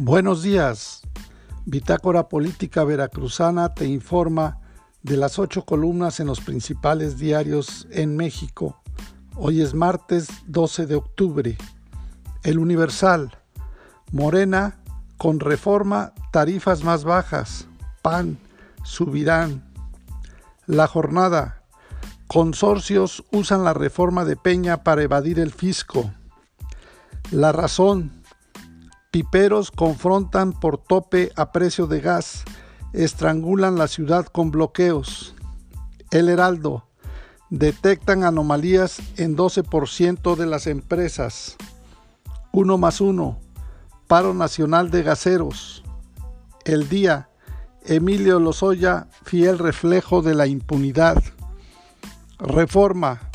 Buenos días. Bitácora Política Veracruzana te informa de las ocho columnas en los principales diarios en México. Hoy es martes 12 de octubre. El Universal. Morena con reforma, tarifas más bajas. PAN subirán. La jornada. Consorcios usan la reforma de Peña para evadir el fisco. La razón. Piperos confrontan por tope a precio de gas, estrangulan la ciudad con bloqueos. El Heraldo. Detectan anomalías en 12% de las empresas. Uno más uno. Paro nacional de gaseros. El día. Emilio Lozoya, fiel reflejo de la impunidad. Reforma.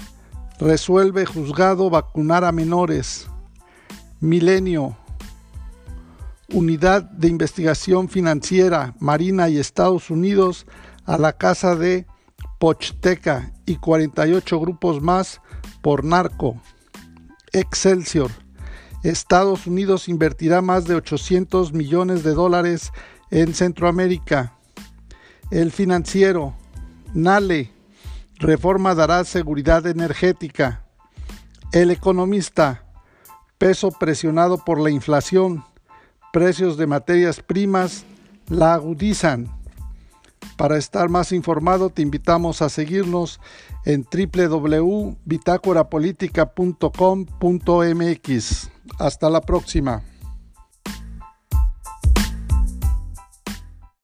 Resuelve juzgado vacunar a menores. Milenio Unidad de Investigación Financiera, Marina y Estados Unidos a la casa de Pochteca y 48 grupos más por narco. Excelsior. Estados Unidos invertirá más de 800 millones de dólares en Centroamérica. El financiero. Nale. Reforma dará seguridad energética. El economista. Peso presionado por la inflación precios de materias primas la agudizan. Para estar más informado te invitamos a seguirnos en www.bitácorapolítica.com.mx. Hasta la próxima.